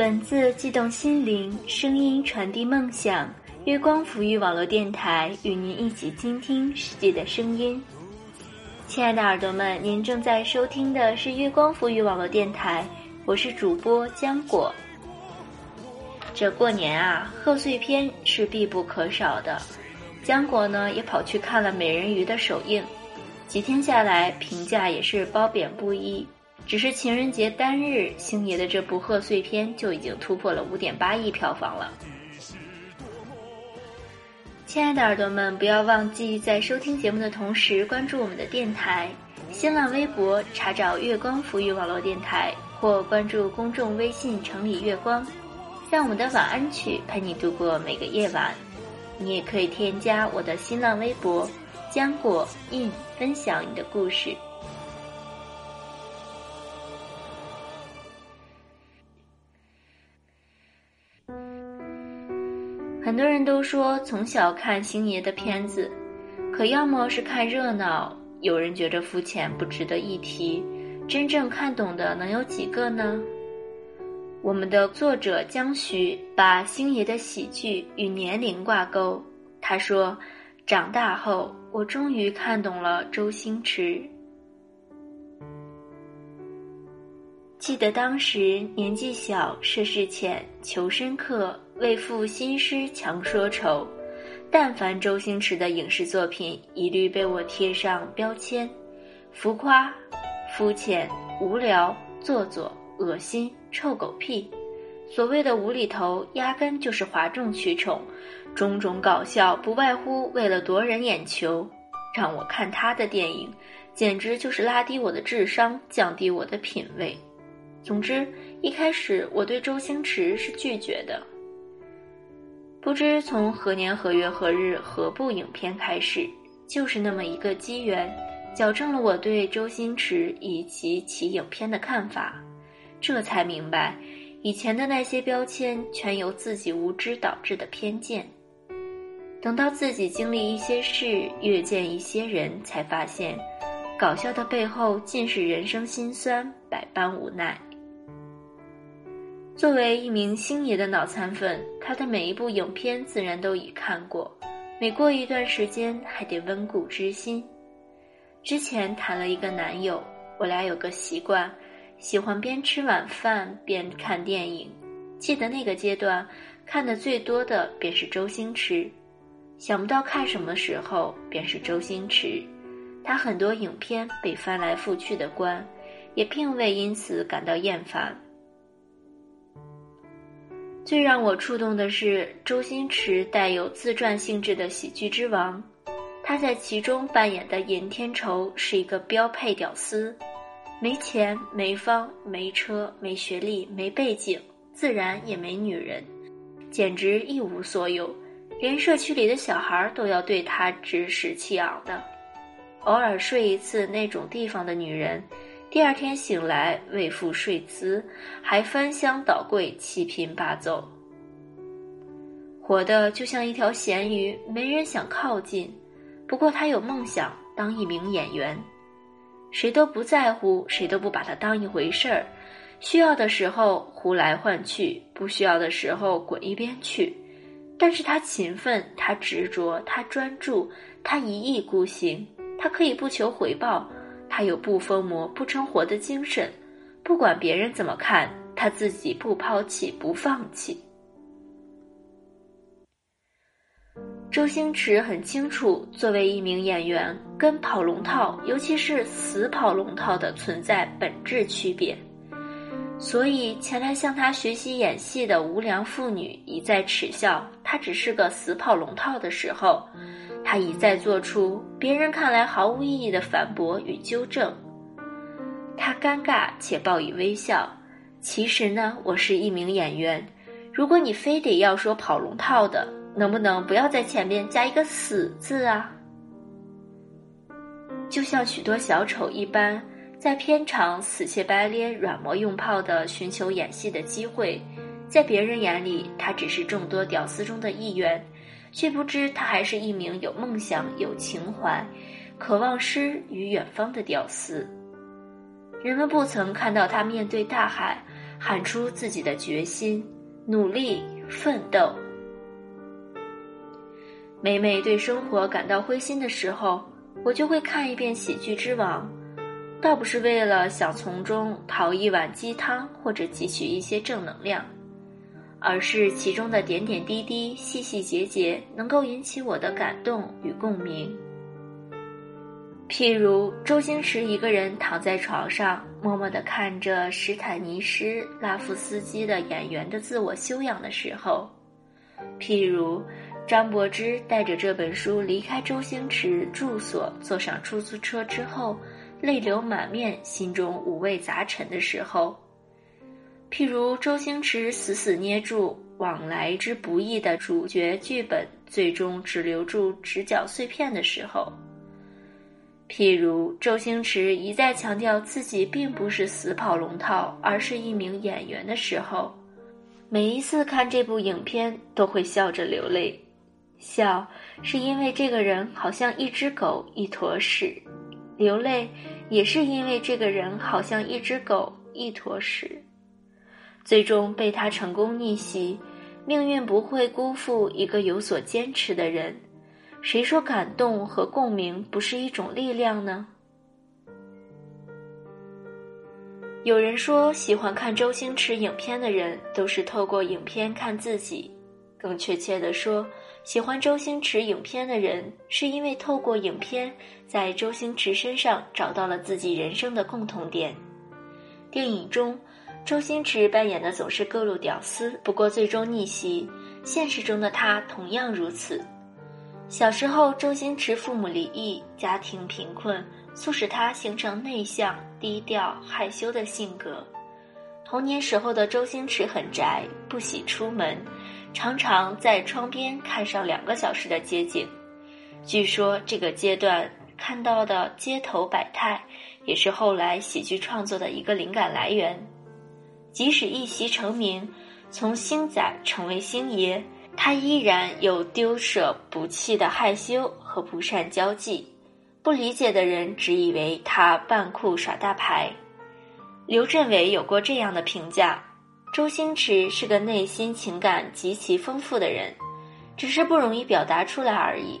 文字悸动心灵，声音传递梦想。月光抚育网络电台与您一起倾听世界的声音。亲爱的耳朵们，您正在收听的是月光抚育网络电台，我是主播浆果。这过年啊，贺岁片是必不可少的。浆果呢，也跑去看了《美人鱼》的首映，几天下来，评价也是褒贬不一。只是情人节单日，星爷的这部贺岁片就已经突破了五点八亿票房了。亲爱的耳朵们，不要忘记在收听节目的同时关注我们的电台，新浪微博查找“月光抚育网络电台”或关注公众微信“城里月光”，让我们的晚安曲陪你度过每个夜晚。你也可以添加我的新浪微博“浆果印”，分享你的故事。很多人都说从小看星爷的片子，可要么是看热闹，有人觉得肤浅不值得一提，真正看懂的能有几个呢？我们的作者江徐把星爷的喜剧与年龄挂钩，他说：“长大后，我终于看懂了周星驰。记得当时年纪小，涉世浅，求深刻。”为赋新诗强说愁，但凡周星驰的影视作品，一律被我贴上标签：浮夸、肤浅、无聊、做作、恶心、臭狗屁。所谓的无厘头，压根就是哗众取宠，种种搞笑不外乎为了夺人眼球。让我看他的电影，简直就是拉低我的智商，降低我的品味。总之，一开始我对周星驰是拒绝的。不知从何年何月何日何部影片开始，就是那么一个机缘，矫正了我对周星驰以及其影片的看法，这才明白，以前的那些标签全由自己无知导致的偏见。等到自己经历一些事，遇见一些人，才发现，搞笑的背后尽是人生辛酸，百般无奈。作为一名星爷的脑残粉，他的每一部影片自然都已看过，每过一段时间还得温故知新。之前谈了一个男友，我俩有个习惯，喜欢边吃晚饭边看电影。记得那个阶段，看的最多的便是周星驰，想不到看什么时候便是周星驰。他很多影片被翻来覆去的关，也并未因此感到厌烦。最让我触动的是周星驰带有自传性质的喜剧之王，他在其中扮演的尹天仇是一个标配屌丝，没钱、没房、没车、没学历、没背景，自然也没女人，简直一无所有，连社区里的小孩都要对他指使气昂的。偶尔睡一次那种地方的女人。第二天醒来，未付睡姿，还翻箱倒柜，七拼八凑，活的就像一条咸鱼，没人想靠近。不过他有梦想，当一名演员，谁都不在乎，谁都不把他当一回事儿。需要的时候呼来唤去，不需要的时候滚一边去。但是他勤奋，他执着，他专注，他一意孤行，他可以不求回报。他有不疯魔不成活的精神，不管别人怎么看，他自己不抛弃不放弃。周星驰很清楚，作为一名演员，跟跑龙套，尤其是死跑龙套的存在本质区别，所以前来向他学习演戏的无良妇女一再耻笑他只是个死跑龙套的时候。他一再做出别人看来毫无意义的反驳与纠正，他尴尬且报以微笑。其实呢，我是一名演员。如果你非得要说跑龙套的，能不能不要在前面加一个“死”字啊？就像许多小丑一般，在片场死乞白咧、软磨硬泡的寻求演戏的机会，在别人眼里，他只是众多屌丝中的一员。却不知他还是一名有梦想、有情怀、渴望诗与远方的屌丝。人们不曾看到他面对大海，喊出自己的决心、努力、奋斗。每每对生活感到灰心的时候，我就会看一遍《喜剧之王》，倒不是为了想从中淘一碗鸡汤或者汲取一些正能量。而是其中的点点滴滴、细细节节，能够引起我的感动与共鸣。譬如周星驰一个人躺在床上，默默地看着史坦尼斯拉夫斯基的演员的自我修养的时候；譬如张柏芝带着这本书离开周星驰住所，坐上出租车之后，泪流满面，心中五味杂陈的时候。譬如周星驰死死捏住往来之不易的主角剧本，最终只留住直角碎片的时候；譬如周星驰一再强调自己并不是死跑龙套，而是一名演员的时候，每一次看这部影片都会笑着流泪。笑是因为这个人好像一只狗一坨屎，流泪也是因为这个人好像一只狗一坨屎。最终被他成功逆袭，命运不会辜负一个有所坚持的人。谁说感动和共鸣不是一种力量呢？有人说，喜欢看周星驰影片的人都是透过影片看自己。更确切的说，喜欢周星驰影片的人是因为透过影片在周星驰身上找到了自己人生的共同点。电影中。周星驰扮演的总是各路屌丝，不过最终逆袭。现实中的他同样如此。小时候，周星驰父母离异，家庭贫困，促使他形成内向、低调、害羞的性格。童年时候的周星驰很宅，不喜出门，常常在窗边看上两个小时的街景。据说这个阶段看到的街头百态，也是后来喜剧创作的一个灵感来源。即使一袭成名，从星仔成为星爷，他依然有丢舍不弃的害羞和不善交际。不理解的人只以为他扮酷耍大牌。刘镇伟有过这样的评价：周星驰是个内心情感极其丰富的人，只是不容易表达出来而已。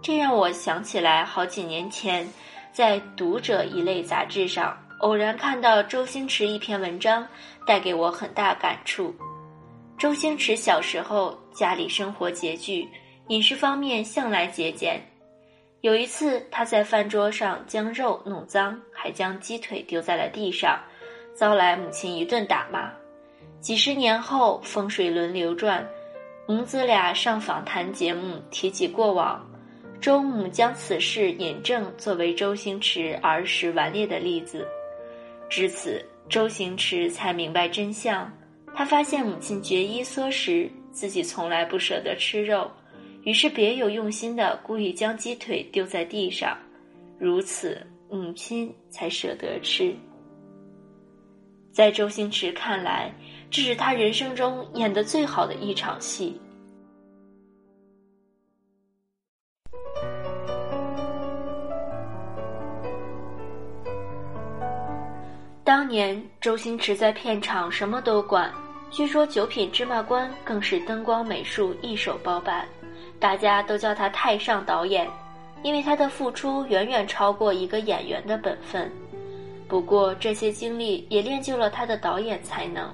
这让我想起来好几年前，在《读者》一类杂志上。偶然看到周星驰一篇文章，带给我很大感触。周星驰小时候家里生活拮据，饮食方面向来节俭。有一次，他在饭桌上将肉弄脏，还将鸡腿丢在了地上，遭来母亲一顿打骂。几十年后，风水轮流转，母子俩上访谈节目提起过往，周母将此事引证作为周星驰儿时顽劣的例子。至此，周星驰才明白真相。他发现母亲节衣缩食，自己从来不舍得吃肉，于是别有用心的故意将鸡腿丢在地上，如此母亲才舍得吃。在周星驰看来，这是他人生中演的最好的一场戏。当年周星驰在片场什么都管，据说《九品芝麻官》更是灯光美术一手包办，大家都叫他太上导演，因为他的付出远远超过一个演员的本分。不过这些经历也练就了他的导演才能。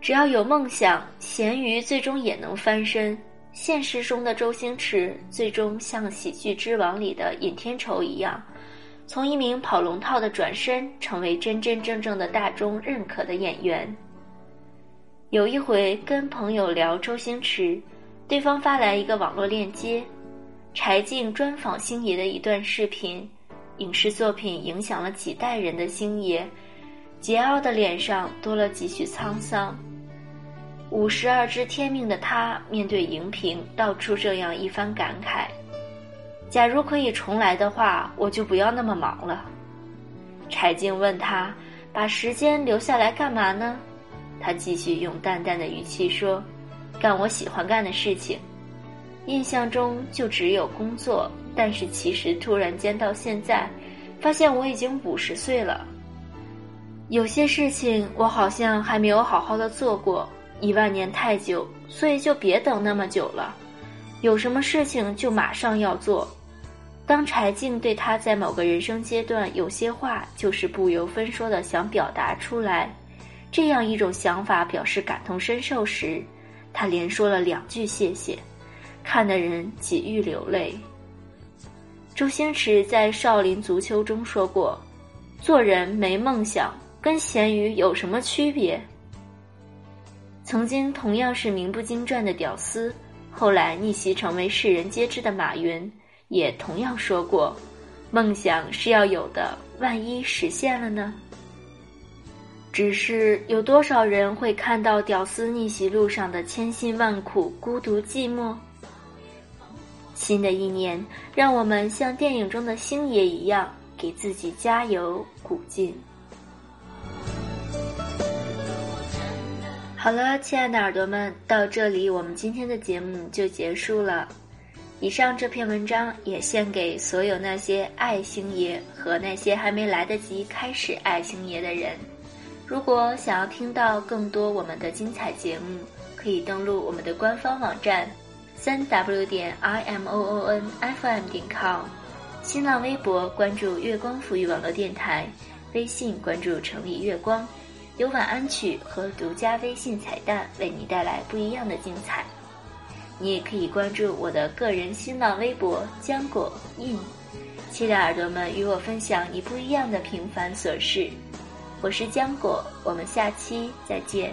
只要有梦想，咸鱼最终也能翻身。现实中的周星驰最终像《喜剧之王》里的尹天仇一样。从一名跑龙套的转身，成为真真正正的大众认可的演员。有一回跟朋友聊周星驰，对方发来一个网络链接，柴静专访星爷的一段视频。影视作品影响了几代人的星爷，桀骜的脸上多了几许沧桑。五十二知天命的他，面对荧屏，道出这样一番感慨。假如可以重来的话，我就不要那么忙了。柴静问他：“把时间留下来干嘛呢？”他继续用淡淡的语气说：“干我喜欢干的事情。”印象中就只有工作，但是其实突然间到现在，发现我已经五十岁了。有些事情我好像还没有好好的做过，一万年太久，所以就别等那么久了。有什么事情就马上要做。当柴静对他在某个人生阶段有些话就是不由分说的想表达出来，这样一种想法表示感同身受时，他连说了两句谢谢，看的人几欲流泪。周星驰在《少林足球》中说过：“做人没梦想，跟咸鱼有什么区别？”曾经同样是名不经传的屌丝，后来逆袭成为世人皆知的马云。也同样说过，梦想是要有的，万一实现了呢？只是有多少人会看到屌丝逆袭路上的千辛万苦、孤独寂寞？新的一年，让我们像电影中的星爷一样，给自己加油鼓劲。好了，亲爱的耳朵们，到这里我们今天的节目就结束了。以上这篇文章也献给所有那些爱星爷和那些还没来得及开始爱星爷的人。如果想要听到更多我们的精彩节目，可以登录我们的官方网站，三 w 点 i m o o n f m 点 com，新浪微博关注月光抚育网络电台，微信关注城里月光，有晚安曲和独家微信彩蛋为你带来不一样的精彩。你也可以关注我的个人新浪微博“浆果印”，期待耳朵们与我分享你不一样的平凡琐事。我是浆果，我们下期再见。